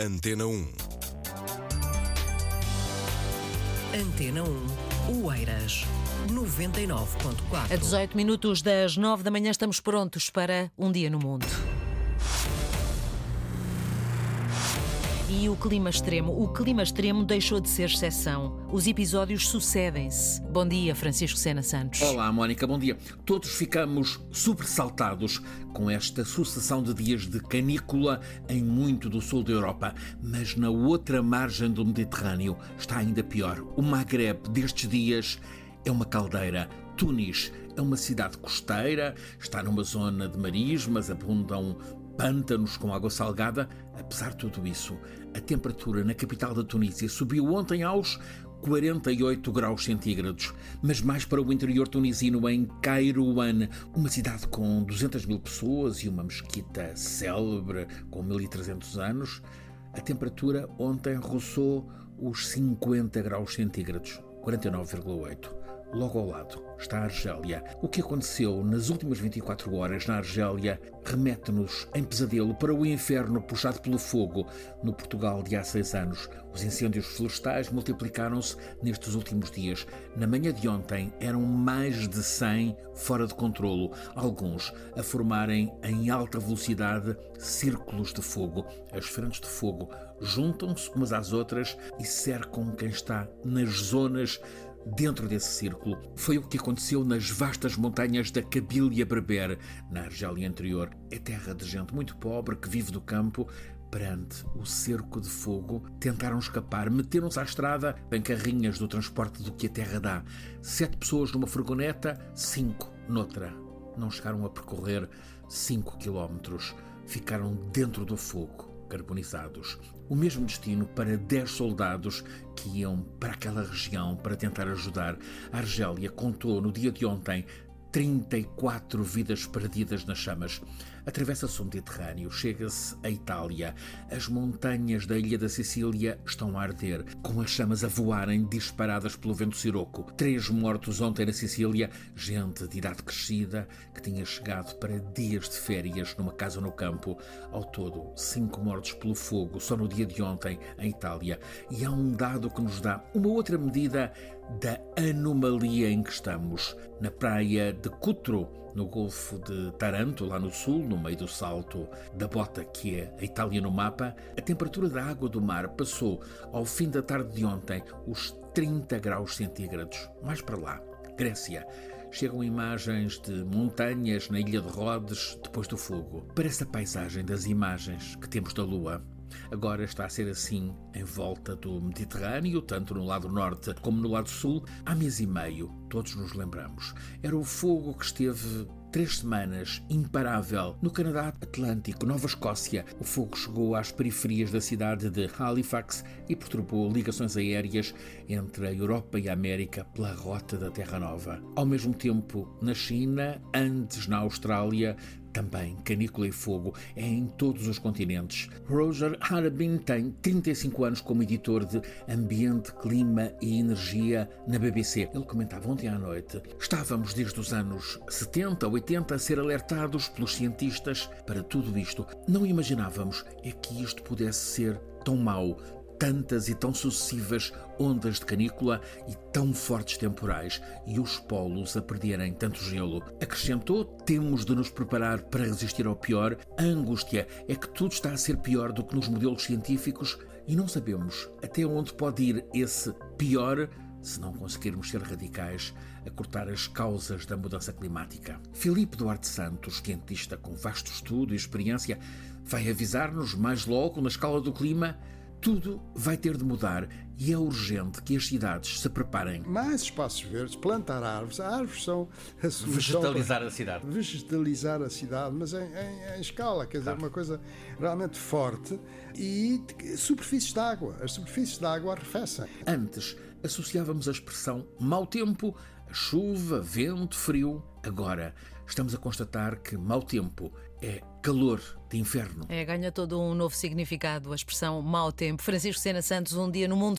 Antena 1. Antena 1, Oeiras, 99.4. A 18 minutos das 9 da manhã estamos prontos para um dia no mundo. E o clima extremo? O clima extremo deixou de ser exceção. Os episódios sucedem-se. Bom dia, Francisco Sena Santos. Olá, Mónica, bom dia. Todos ficamos sobressaltados com esta sucessão de dias de canícula em muito do sul da Europa. Mas na outra margem do Mediterrâneo está ainda pior. O Maghreb destes dias é uma caldeira. Tunis é uma cidade costeira, está numa zona de marismas, abundam pântanos com água salgada. Apesar de tudo isso, a temperatura na capital da Tunísia subiu ontem aos 48 graus centígrados, mas mais para o interior tunisino, em Kairouan, uma cidade com 200 mil pessoas e uma mesquita célebre com 1300 anos, a temperatura ontem roçou os 50 graus centígrados, 49,8 logo ao lado está a Argélia. O que aconteceu nas últimas 24 horas na Argélia remete-nos em pesadelo para o inferno puxado pelo fogo no Portugal de há seis anos. Os incêndios florestais multiplicaram-se nestes últimos dias. Na manhã de ontem eram mais de 100 fora de controlo, alguns a formarem em alta velocidade círculos de fogo. As frentes de fogo juntam-se umas às outras e cercam quem está nas zonas dentro desse círculo. Foi o que aconteceu nas vastas montanhas da Cabilia Berber, na Argélia Anterior. É terra de gente muito pobre que vive do campo. Perante o cerco de fogo, tentaram escapar, meteram-se à estrada em carrinhas do transporte do que a terra dá. Sete pessoas numa furgoneta, cinco noutra. Não chegaram a percorrer cinco quilómetros. Ficaram dentro do fogo carbonizados. O mesmo destino para 10 soldados que iam para aquela região para tentar ajudar. A Argélia contou no dia de ontem 34 vidas perdidas nas chamas. Atravessa-se o Mediterrâneo, chega-se à Itália. As montanhas da ilha da Sicília estão a arder, com as chamas a voarem disparadas pelo vento siroco. Três mortos ontem na Sicília, gente de idade crescida que tinha chegado para dias de férias numa casa no campo. Ao todo, cinco mortos pelo fogo só no dia de ontem em Itália. E há um dado que nos dá uma outra medida da anomalia em que estamos. Na praia de Cutro, no Golfo de Taranto, lá no sul, no meio do salto da bota que é a Itália no mapa, a temperatura da água do mar passou, ao fim da tarde de ontem, os 30 graus centígrados. Mais para lá, Grécia. Chegam imagens de montanhas na ilha de Rhodes depois do fogo. Parece a paisagem das imagens que temos da Lua. Agora está a ser assim em volta do Mediterrâneo, tanto no lado norte como no lado sul, há mês e meio, todos nos lembramos. Era o fogo que esteve três semanas, imparável, no Canadá Atlântico, Nova Escócia. O fogo chegou às periferias da cidade de Halifax e perturbou ligações aéreas entre a Europa e a América pela rota da Terra Nova. Ao mesmo tempo, na China, antes na Austrália, também canícula e fogo é em todos os continentes. Roger Harabin tem 35 anos como editor de Ambiente, Clima e Energia na BBC. Ele comentava ontem à noite: estávamos desde os anos 70, 80 a ser alertados pelos cientistas para tudo isto. Não imaginávamos é que isto pudesse ser tão mau, tantas e tão sucessivas ondas de canícula e tão fortes temporais e os polos a perderem tanto gelo. Acrescentou: temos de nos preparar para resistir ao pior. A angústia é que tudo está a ser pior do que nos modelos científicos e não sabemos até onde pode ir esse pior se não conseguirmos ser radicais a cortar as causas da mudança climática. Filipe Duarte Santos, cientista com vasto estudo e experiência, vai avisar-nos mais logo na escala do clima tudo vai ter de mudar e é urgente que as cidades se preparem. Mais espaços verdes, plantar árvores. As árvores são a solução. Vegetalizar a cidade. Vegetalizar a cidade, mas em, em, em escala, quer dizer, uma coisa realmente forte. E superfícies de água. As superfícies de água arrefecem. Antes, associávamos a expressão mau tempo a chuva, vento, frio. Agora, estamos a constatar que mau tempo é calor de inferno. É, ganha todo um novo significado a expressão mau tempo. Francisco Sena Santos, um dia no mundo